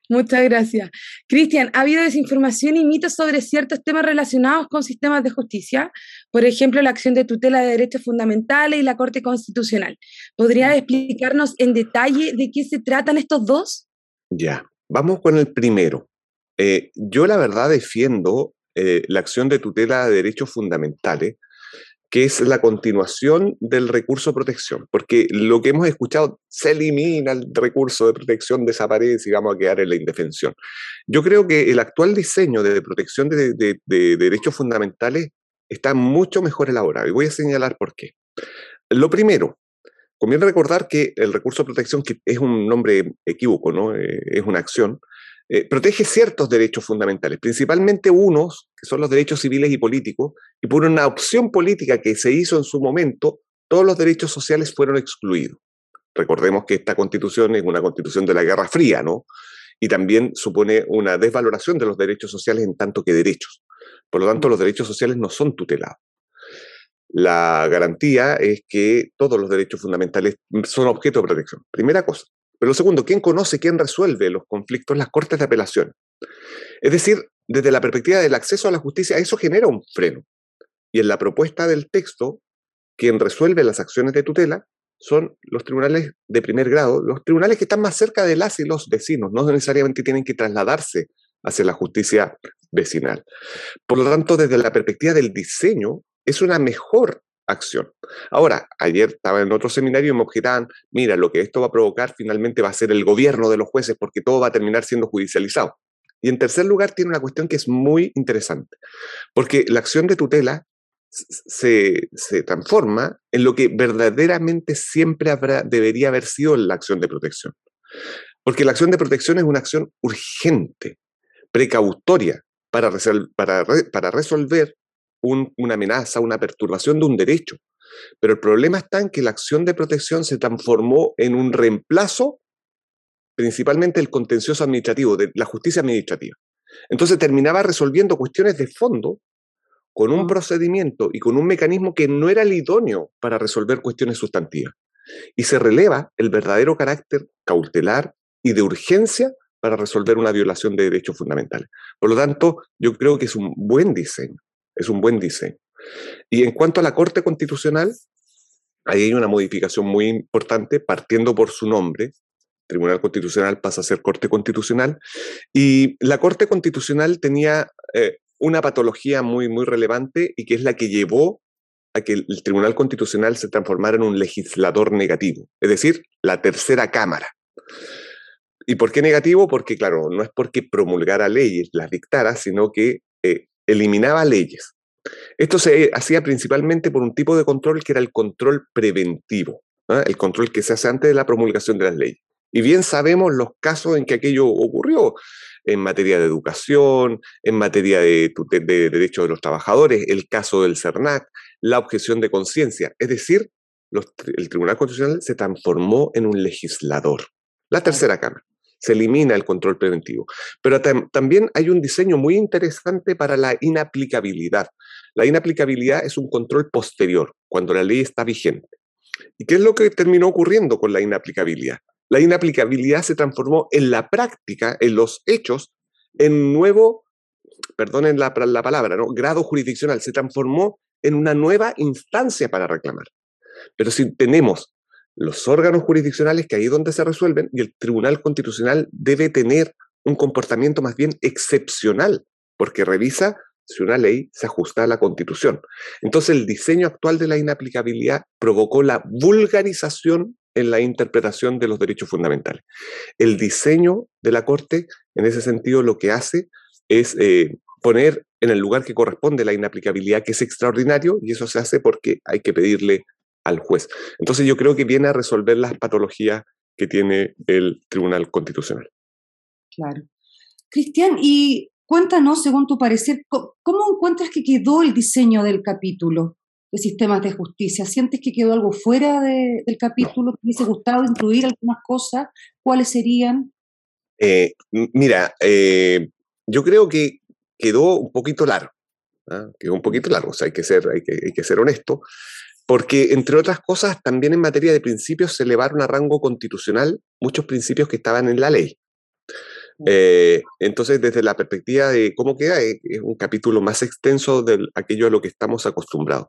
Muchas gracias. Cristian, ¿ha habido desinformación y mitos sobre ciertos temas relacionados con sistemas de justicia? Por ejemplo, la acción de tutela de derechos fundamentales y la Corte Constitucional. ¿Podría explicarnos en detalle de qué se tratan estos dos? Ya, vamos con el primero. Eh, yo la verdad defiendo eh, la acción de tutela de derechos fundamentales que es la continuación del recurso de protección, porque lo que hemos escuchado, se elimina el recurso de protección, desaparece y vamos a quedar en la indefensión. Yo creo que el actual diseño de protección de, derechos fundamentales está mucho mejor elaborado y voy a señalar por qué. Lo primero, conviene recordar que el recurso de protección, que es un nombre equívoco, ¿no? Eh, es una acción, eh, protege ciertos derechos fundamentales, principalmente unos, que son los derechos civiles y políticos, y por una opción política que se hizo en su momento, todos los derechos sociales fueron excluidos. Recordemos que esta constitución es una constitución de la Guerra Fría, ¿no? Y también supone una desvaloración de los derechos sociales en tanto que derechos. Por lo tanto, los derechos sociales no son tutelados. La garantía es que todos los derechos fundamentales son objeto de protección. Primera cosa. Pero lo segundo, ¿quién conoce, quién resuelve los conflictos? Las cortes de apelación. Es decir, desde la perspectiva del acceso a la justicia, eso genera un freno. Y en la propuesta del texto, quien resuelve las acciones de tutela son los tribunales de primer grado, los tribunales que están más cerca de las y los vecinos, no necesariamente tienen que trasladarse hacia la justicia vecinal. Por lo tanto, desde la perspectiva del diseño, es una mejor acción. Ahora, ayer estaba en otro seminario y me objetaban, mira, lo que esto va a provocar finalmente va a ser el gobierno de los jueces porque todo va a terminar siendo judicializado. Y en tercer lugar, tiene una cuestión que es muy interesante, porque la acción de tutela se, transforma en lo que verdaderamente siempre habrá, debería haber sido la acción de protección. Porque la acción de protección es una acción urgente, precautoria, para, para, para resolver una amenaza, una perturbación de un derecho. Pero el problema está en que la acción de protección se transformó en un reemplazo principalmente del contencioso administrativo, de la justicia administrativa. Entonces terminaba resolviendo cuestiones de fondo con un procedimiento y con un mecanismo que no era el idóneo para resolver cuestiones sustantivas. Y se releva el verdadero carácter cautelar y de urgencia para resolver una violación de derechos fundamentales. Por lo tanto, yo creo que es un buen diseño es un buen diseño. Y en cuanto a la Corte Constitucional, ahí hay una modificación muy importante, partiendo por su nombre. Tribunal Constitucional pasa a ser Corte Constitucional. Y la Corte Constitucional tenía eh, una patología muy, muy relevante y que es la que llevó a que el Tribunal Constitucional se transformara en un legislador negativo, es decir, la tercera Cámara. ¿Y por qué negativo? Porque, claro, no es porque promulgara leyes, las dictara, sino que eh, eliminaba leyes. Esto se hacía principalmente por un tipo de control que era el control preventivo, ¿ah? el control que se hace antes de la promulgación de las leyes. Y bien sabemos los casos en que aquello ocurrió en materia de educación, en materia de, derechos de los trabajadores, el caso del CERNAC, la objeción de conciencia. Es decir, el Tribunal Constitucional se transformó en un legislador, la tercera Cámara se elimina el control preventivo. Pero también hay un diseño muy interesante para la inaplicabilidad. La inaplicabilidad es un control posterior, cuando la ley está vigente. ¿Y qué es lo que terminó ocurriendo con la inaplicabilidad? La inaplicabilidad se transformó en la práctica, en los hechos, en nuevo, perdonen la, la palabra, ¿no? grado jurisdiccional, se transformó en una nueva instancia para reclamar. Pero si tenemos los órganos jurisdiccionales, que ahí es donde se resuelven, y el Tribunal Constitucional debe tener un comportamiento más bien excepcional, porque revisa si una ley se ajusta a la Constitución. Entonces, el diseño actual de la inaplicabilidad provocó la vulgarización en la interpretación de los derechos fundamentales. El diseño de la Corte, en ese sentido, lo que hace es eh, poner en el lugar que corresponde la inaplicabilidad, que es extraordinario, y eso se hace porque hay que pedirle al juez. Entonces yo creo que viene a resolver las patologías que tiene el Tribunal Constitucional. Claro. Cristian, y cuéntanos, según tu parecer, ¿cómo encuentras que quedó el diseño del capítulo de sistemas de justicia? ¿Sientes que quedó algo fuera del capítulo? ¿Te hubiese gustado incluir algunas cosas? ¿Cuáles serían? Eh, mira, eh, yo creo que quedó un poquito largo. ¿ah? Quedó un poquito largo, o sea, hay que ser, hay que, hay que ser honesto porque, entre otras cosas, también en materia de principios se elevaron a rango constitucional muchos principios que estaban en la ley. Eh, entonces, desde la perspectiva de cómo queda, es, un capítulo más extenso de aquello a lo que estamos acostumbrados.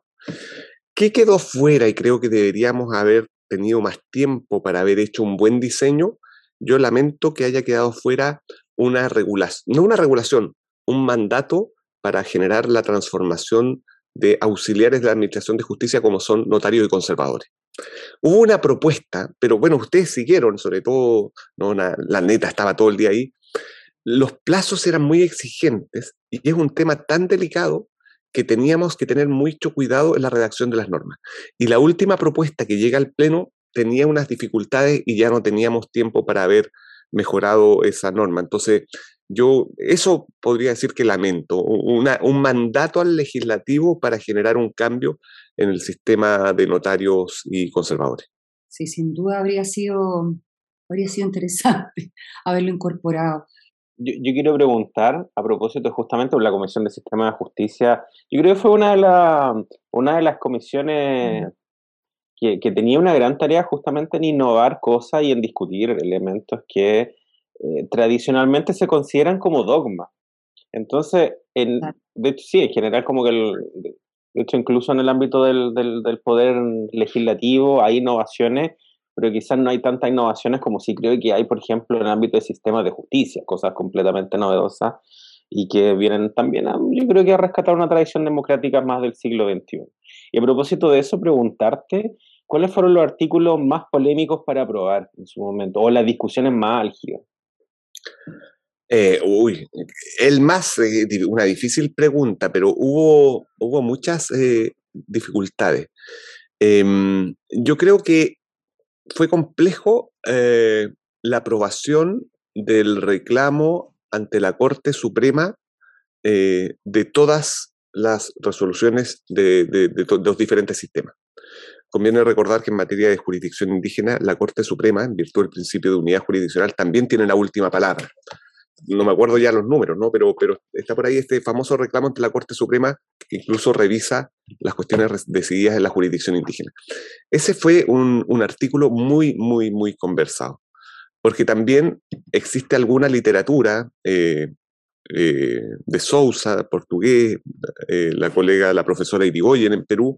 ¿Qué quedó fuera y creo que deberíamos haber tenido más tiempo para haber hecho un buen diseño? Yo lamento que haya quedado fuera una regulación, no una regulación, un mandato para generar la transformación de auxiliares de la Administración de Justicia como son notarios y conservadores. Hubo una propuesta, pero bueno, ustedes siguieron, sobre todo, ¿no? la neta estaba todo el día ahí, los plazos eran muy exigentes y es un tema tan delicado que teníamos que tener mucho cuidado en la redacción de las normas. Y la última propuesta que llega al Pleno tenía unas dificultades y ya no teníamos tiempo para haber mejorado esa norma. Entonces, yo eso podría decir que lamento, un mandato al legislativo para generar un cambio en el sistema de notarios y conservadores. Sí, sin duda habría sido, habría sido interesante haberlo incorporado. Yo, quiero preguntar, a propósito justamente de la Comisión de Sistema de Justicia, yo creo que fue una de, la, una de las comisiones que, que, tenía una gran tarea justamente en innovar cosas y en discutir elementos que eh, tradicionalmente se consideran como dogma. Entonces, en, de hecho, sí, en general como que, el, de hecho, incluso en el ámbito del, del, poder legislativo hay innovaciones, pero quizás no hay tantas innovaciones como sí creo que hay, por ejemplo, en el ámbito del sistema de justicia, cosas completamente novedosas y que vienen también, a, yo creo que a rescatar una tradición democrática más del siglo XXI. Y a propósito de eso, preguntarte, ¿cuáles fueron los artículos más polémicos para aprobar en su momento, o las discusiones más álgidas? Eh, uy, el más, eh, una difícil pregunta, pero hubo, hubo muchas eh, dificultades. Em, yo creo que fue complejo la aprobación del reclamo ante la Corte Suprema de todas las resoluciones de, de los diferentes sistemas. Conviene recordar que en materia de jurisdicción indígena, la Corte Suprema, en virtud del principio de unidad jurisdiccional, también tiene la última palabra. No me acuerdo ya los números, ¿no? Pero, pero está por ahí este famoso reclamo ante la Corte Suprema que incluso revisa las cuestiones decididas en la jurisdicción indígena. Ese fue un, artículo muy, muy, muy conversado, porque también existe alguna literatura eh, eh, de Sousa, portugués, eh, la colega, la profesora Irigoyen en Perú,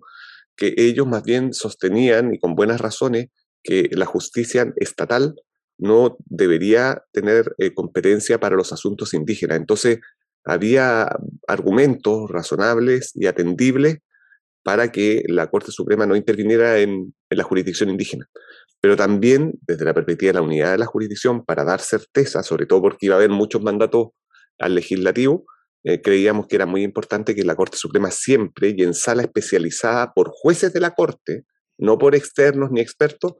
que ellos más bien sostenían, y con buenas razones, que la justicia estatal no debería tener eh, competencia para los asuntos indígenas. Entonces, había argumentos razonables y atendibles para que la Corte Suprema no interviniera en, en, la jurisdicción indígena. Pero también, desde la perspectiva de la unidad de la jurisdicción, para dar certeza, sobre todo porque iba a haber muchos mandatos al legislativo, eh, creíamos que era muy importante que la Corte Suprema siempre y en sala especializada por jueces de la Corte, no por externos ni expertos,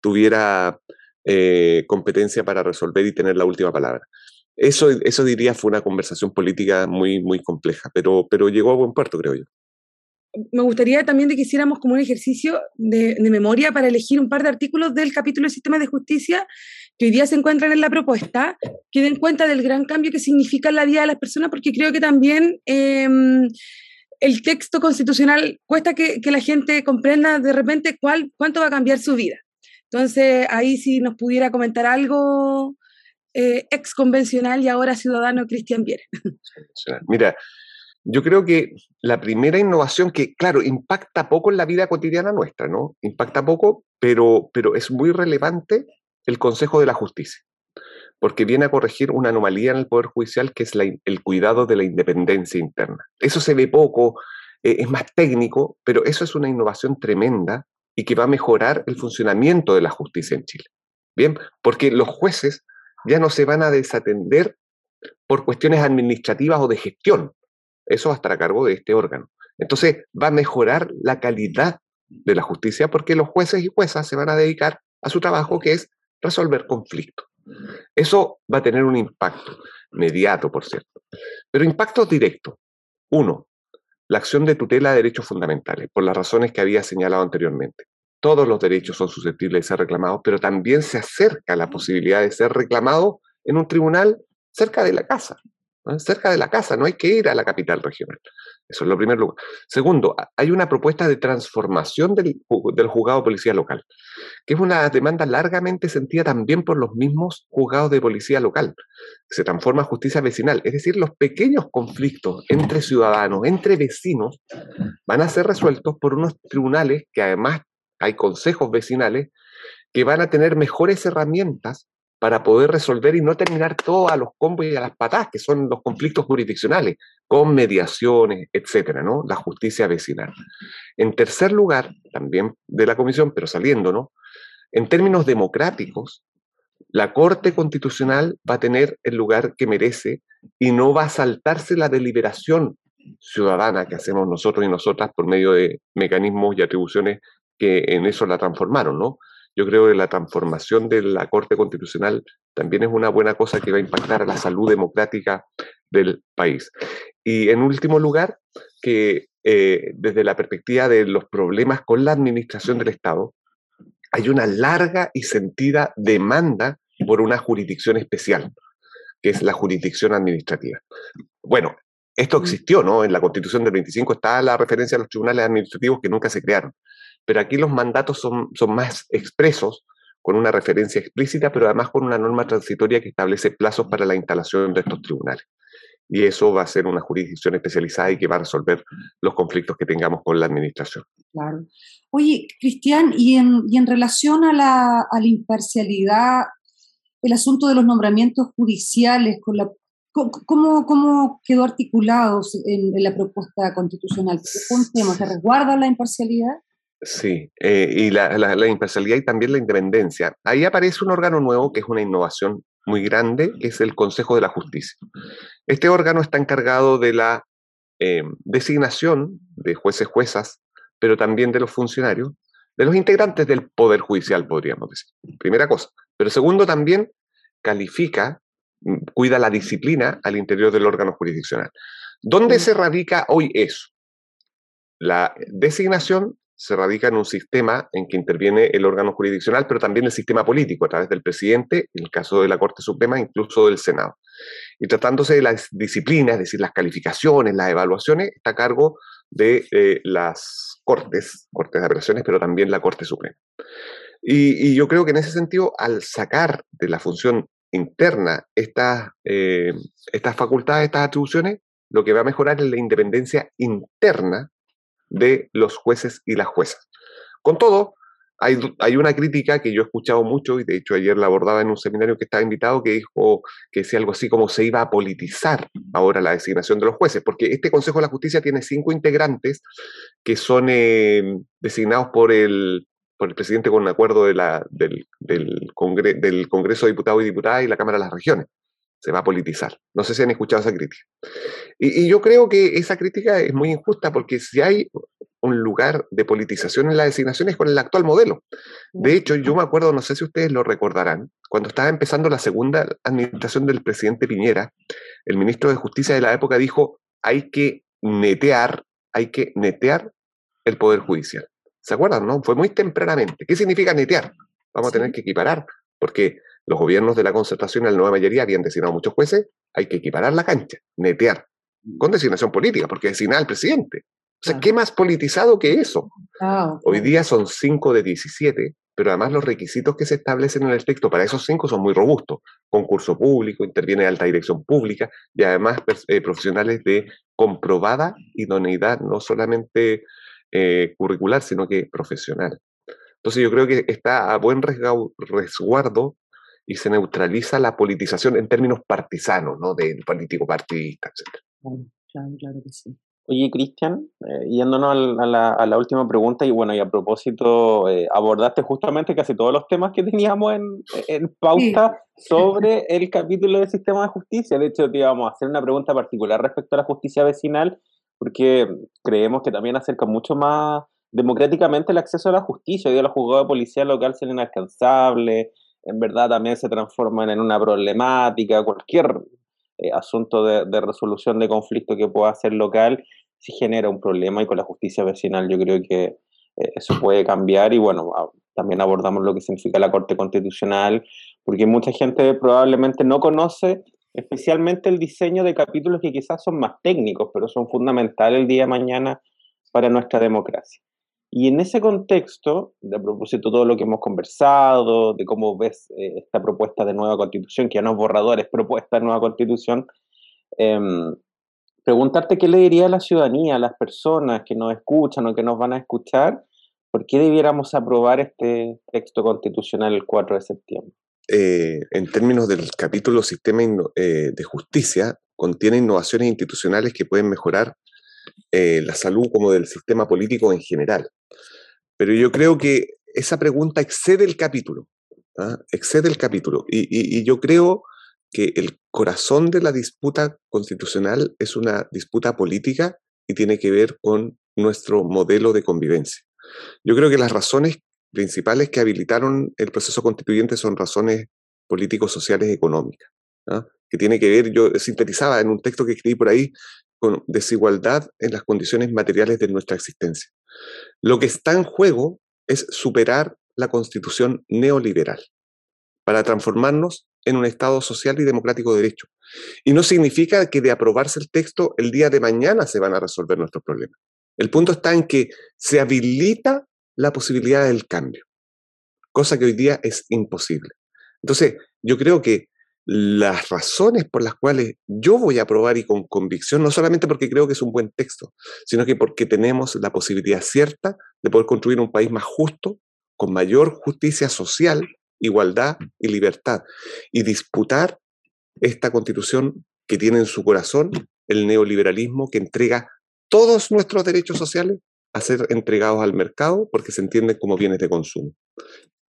tuviera eh, competencia para resolver y tener la última palabra. Eso, eso diría fue una conversación política muy, muy compleja, pero, pero llegó a buen puerto, creo yo me gustaría también de que hiciéramos como un ejercicio de, memoria para elegir un par de artículos del capítulo de Sistema de Justicia que hoy día se encuentran en la propuesta, que den cuenta del gran cambio que significa la vida de las personas, porque creo que también em, el texto constitucional cuesta que, la gente comprenda de repente cuánto va a cambiar su vida. Entonces, ahí si nos pudiera comentar algo eh, ex convencional y ahora ciudadano Cristian Viera. Mira, yo creo que la primera innovación que, claro, impacta poco en la vida cotidiana nuestra, ¿no? Impacta poco, pero, pero es muy relevante el Consejo de la Justicia, porque viene a corregir una anomalía en el Poder Judicial que es el cuidado de la independencia interna. Eso se ve poco, eh, es más técnico, pero eso es una innovación tremenda y que va a mejorar el funcionamiento de la justicia en Chile. Bien, porque los jueces ya no se van a desatender por cuestiones administrativas o de gestión, eso va a estar a cargo de este órgano. Entonces va a mejorar la calidad de la justicia porque los jueces y juezas se van a dedicar a su trabajo que es resolver conflictos. Eso va a tener un impacto inmediato, por cierto. Pero impacto directo. Uno, la acción de tutela de derechos fundamentales, por las razones que había señalado anteriormente. Todos los derechos son susceptibles de ser reclamados, pero también se acerca la posibilidad de ser reclamado en un tribunal cerca de la casa cerca de la casa, no hay que ir a la capital regional. Eso es lo primero. Segundo, hay una propuesta de transformación del, del, juzgado de policía local, que es una demanda largamente sentida también por los mismos juzgados de policía local. Se transforma a justicia vecinal, es decir, los pequeños conflictos entre ciudadanos, entre vecinos, van a ser resueltos por unos tribunales que además hay consejos vecinales que van a tener mejores herramientas para poder resolver y no terminar todo a los combos y a las patas, que son los conflictos jurisdiccionales, con mediaciones, etcétera, ¿no? La justicia vecinal. En tercer lugar, también de la comisión, pero saliendo, ¿no? En términos democráticos, la Corte Constitucional va a tener el lugar que merece y no va a saltarse la deliberación ciudadana que hacemos nosotros y nosotras por medio de mecanismos y atribuciones que en eso la transformaron, ¿no? Yo creo que la transformación de la Corte Constitucional también es una buena cosa que va a impactar a la salud democrática del país. Y en último lugar, que eh, desde la perspectiva de los problemas con la administración del Estado, hay una larga y sentida demanda por una jurisdicción especial, que es la jurisdicción administrativa. Bueno, esto mm. existió, ¿no? En la Constitución del 25 está la referencia a los tribunales administrativos que nunca se crearon pero aquí los mandatos son, son más expresos, con una referencia explícita, pero además con una norma transitoria que establece plazos para la instalación de estos tribunales. Y eso va a ser una jurisdicción especializada y que va a resolver los conflictos que tengamos con la administración. Claro. Oye, Cristian, y en, y en relación a la, a la imparcialidad, el asunto de los nombramientos judiciales, con la ¿Cómo, ¿Cómo, quedó articulado en, en, la propuesta constitucional? ¿Cómo ¿Se resguarda la imparcialidad? Sí, eh, y la, la, imparcialidad y también la independencia. Ahí aparece un órgano nuevo que es una innovación muy grande, que es el Consejo de la Justicia. Este órgano está encargado de la eh, designación de jueces, juezas, pero también de los funcionarios, de los integrantes del Poder Judicial, podríamos decir. Primera cosa. Pero segundo, también califica, mm, cuida la disciplina al interior del órgano jurisdiccional. ¿Dónde se radica hoy eso? La designación se radica en un sistema en que interviene el órgano jurisdiccional, pero también el sistema político, a través del presidente, en el caso de la Corte Suprema, incluso del Senado. Y tratándose de las disciplinas, es decir, las calificaciones, las evaluaciones, está a cargo de eh, las Cortes, Cortes de Apelaciones, pero también la Corte Suprema. Y, yo creo que en ese sentido, al sacar de la función interna estas, eh, estas facultades, estas atribuciones, lo que va a mejorar es la independencia interna de los jueces y las juezas. Con todo, hay, hay, una crítica que yo he escuchado mucho, y de hecho ayer la abordaba en un seminario que estaba invitado, que dijo que decía algo así como se iba a politizar ahora la designación de los jueces, porque este Consejo de la Justicia tiene cinco integrantes que son eh, designados por el, por el presidente con un acuerdo de la, del, del, del Congreso de Diputados y Diputadas y la Cámara de las Regiones se va a politizar. No sé si han escuchado esa crítica. Y, yo creo que esa crítica es muy injusta porque si hay un lugar de politización en las designaciones con el actual modelo. De hecho, yo me acuerdo, no sé si ustedes lo recordarán, cuando estaba empezando la segunda administración del presidente Piñera, el ministro de Justicia de la época dijo, hay que netear, hay que netear el Poder Judicial. ¿Se acuerdan? No? Fue muy tempranamente. ¿Qué significa netear? Vamos a tener que equiparar, porque los gobiernos de la concertación en la nueva mayoría habían designado muchos jueces, hay que equiparar la cancha, netear, con designación política, porque designa al presidente. O sea, ¿qué más politizado que eso? Ah, Hoy día son 5 de 17, pero además los requisitos que se establecen en el texto para esos cinco son muy robustos. Concurso público, interviene alta dirección pública y además eh, profesionales de comprobada idoneidad, no solamente eh, curricular, sino que profesional. Entonces yo creo que está a buen resguardo y se neutraliza la politización en términos partisanos, ¿no? Del político partidista, etc. Claro, claro que sí. Oye, Cristian, eh, yéndonos a la, a la, última pregunta, y bueno, y a propósito, eh, abordaste justamente casi todos los temas que teníamos en, en pauta sobre el capítulo del sistema de justicia. De hecho, te íbamos a hacer una pregunta particular respecto a la justicia vecinal, porque creemos que también acerca mucho más democráticamente el acceso a la justicia. Hoy día los juzgados de policía local son inalcanzables, en verdad también se transforman en una problemática, cualquier eh, asunto de, resolución de conflicto que pueda ser local, si genera un problema y con la justicia vecinal yo creo que eh, eso puede cambiar y bueno, también abordamos lo que significa la Corte Constitucional, porque mucha gente probablemente no conoce especialmente el diseño de capítulos que quizás son más técnicos, pero son fundamentales el día de mañana para nuestra democracia. Y en ese contexto, de a propósito de todo lo que hemos conversado, de cómo ves eh, esta propuesta de nueva constitución, que ya no es borrador, es propuesta de nueva constitución, em, preguntarte qué le diría a la ciudadanía, a las personas que nos escuchan o que nos van a escuchar, por qué debiéramos aprobar este texto constitucional el 4 de septiembre. Eh, en términos del capítulo Sistema eh, de Justicia, contiene innovaciones institucionales que pueden mejorar eh, la salud como del sistema político en general. Pero yo creo que esa pregunta excede el capítulo, ¿ah? excede el capítulo. Y, yo creo que el corazón de la disputa constitucional es una disputa política y tiene que ver con nuestro modelo de convivencia. Yo creo que las razones principales que habilitaron el proceso constituyente son razones políticos, sociales, económicas, ¿ah? que tiene que ver, yo sintetizaba en un texto que escribí por ahí, con desigualdad en las condiciones materiales de nuestra existencia. Lo que está en juego es superar la constitución neoliberal para transformarnos en un Estado social y democrático de derecho. Y no significa que de aprobarse el texto el día de mañana se van a resolver nuestros problemas. El punto está en que se habilita la posibilidad del cambio, cosa que hoy día es imposible. Entonces, yo creo que las razones por las cuales yo voy a aprobar y con convicción, no solamente porque creo que es un buen texto, sino que porque tenemos la posibilidad cierta de poder construir un país más justo, con mayor justicia social, igualdad y libertad, y disputar esta constitución que tiene en su corazón el neoliberalismo que entrega todos nuestros derechos sociales a ser entregados al mercado porque se entienden como bienes de consumo.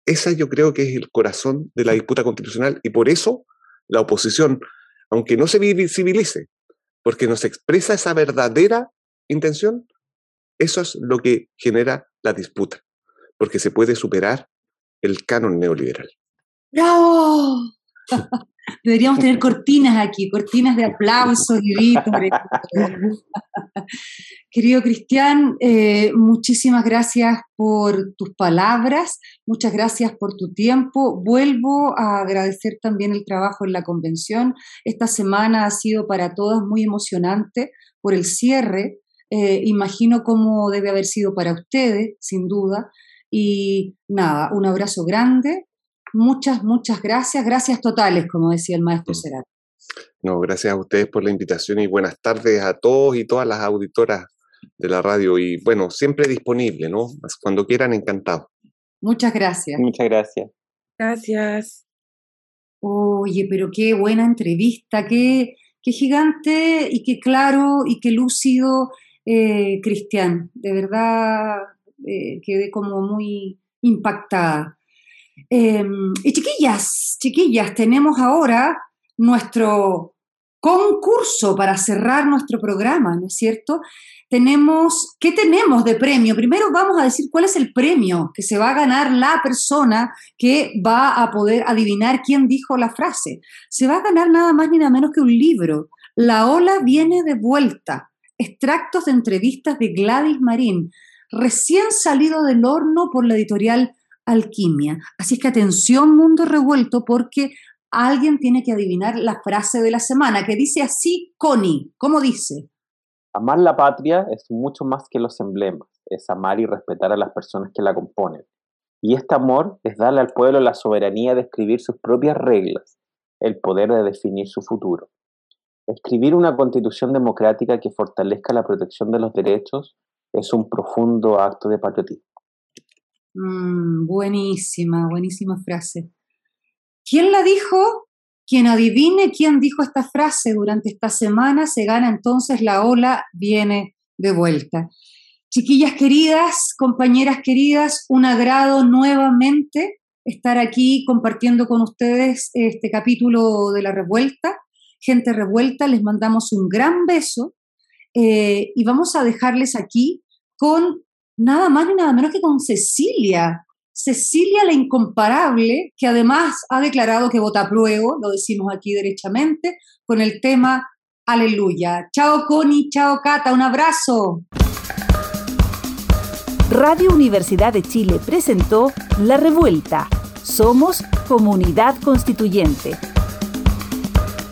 Esa yo creo que es el corazón de la disputa constitucional y por eso la oposición, aunque no se visibilice, porque no se expresa esa verdadera intención, eso es lo que genera la disputa, porque se puede superar el canon neoliberal. ¡Bravo! Deberíamos tener cortinas aquí, cortinas de aplausos y Querido Cristian, eh, muchísimas gracias por tus palabras, muchas gracias por tu tiempo. Vuelvo a agradecer también el trabajo en la convención. Esta semana ha sido para todas muy emocionante por el cierre. Eh, imagino cómo debe haber sido para ustedes, sin duda. Y nada, un abrazo grande Muchas, muchas gracias. Gracias totales, como decía el maestro mm. Será. No, gracias a ustedes por la invitación y buenas tardes a todos y todas las auditoras de la radio. Y bueno, siempre disponible, ¿no? Cuando quieran, encantado. Muchas gracias. Muchas gracias. Gracias. Oye, pero qué buena entrevista, qué, qué gigante y qué claro y qué lúcido, eh, Cristian. De verdad eh, quedé como muy impactada. Em, y chiquillas, chiquillas, tenemos ahora nuestro concurso para cerrar nuestro programa, ¿no es cierto? Tenemos, ¿qué tenemos de premio? Primero vamos a decir cuál es el premio que se va a ganar la persona que va a poder adivinar quién dijo la frase. Se va a ganar nada más ni nada menos que un libro. La ola viene de vuelta. Extractos de entrevistas de Gladys Marín, recién salido del horno por la editorial alquimia. Así que atención mundo revuelto porque alguien tiene que adivinar la frase de la semana que dice así, Connie, ¿cómo dice? Amar la patria es mucho más que los emblemas, es amar y respetar a las personas que la componen. Y este amor es darle al pueblo la soberanía de escribir sus propias reglas, el poder de definir su futuro. Escribir una constitución democrática que fortalezca la protección de los derechos es un profundo acto de patriotismo. Mm, buenísima, buenísima frase. ¿Quién la dijo? Quien adivine quién dijo esta frase durante esta semana se gana entonces la ola viene de vuelta. Chiquillas queridas, compañeras queridas, un agrado nuevamente estar aquí compartiendo con ustedes este capítulo de la revuelta. Gente revuelta, les mandamos un gran beso eh, y vamos a dejarles aquí con nada más ni nada menos que con Cecilia. Cecilia la incomparable, que además ha declarado que vota pruebo, lo decimos aquí derechamente, con el tema Aleluya. Chao Connie, chao Cata, un abrazo. Radio Universidad de Chile presentó La Revuelta. Somos Comunidad Constituyente.